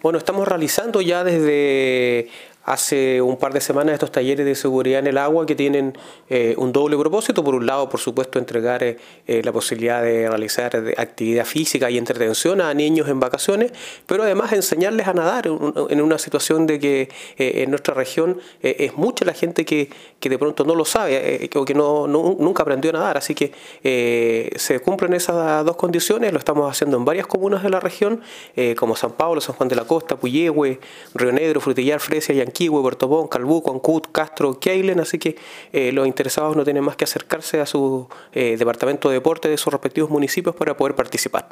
Bueno, estamos realizando ya desde hace un par de semanas estos talleres de seguridad en el agua que tienen eh, un doble propósito. Por un lado, por supuesto, entregar eh, eh, la posibilidad de realizar actividad física y entretención a niños en vacaciones, pero además enseñarles a nadar en una situación de que en nuestra región es mucha la gente que, que, de pronto no lo sabe o que no, nunca aprendió a nadar. Así que se cumplen esas dos condiciones. Lo estamos haciendo en varias comunas de la región, como San Pablo, San Juan de la Costa, Puyehue, Río Negro, Frutillar, Fresia, Yanquí Anquihue, Puerto Calbú, Concut, Castro, Keilen, así que eh, los interesados no tienen más que acercarse a su eh, departamento de deporte de sus respectivos municipios para poder participar.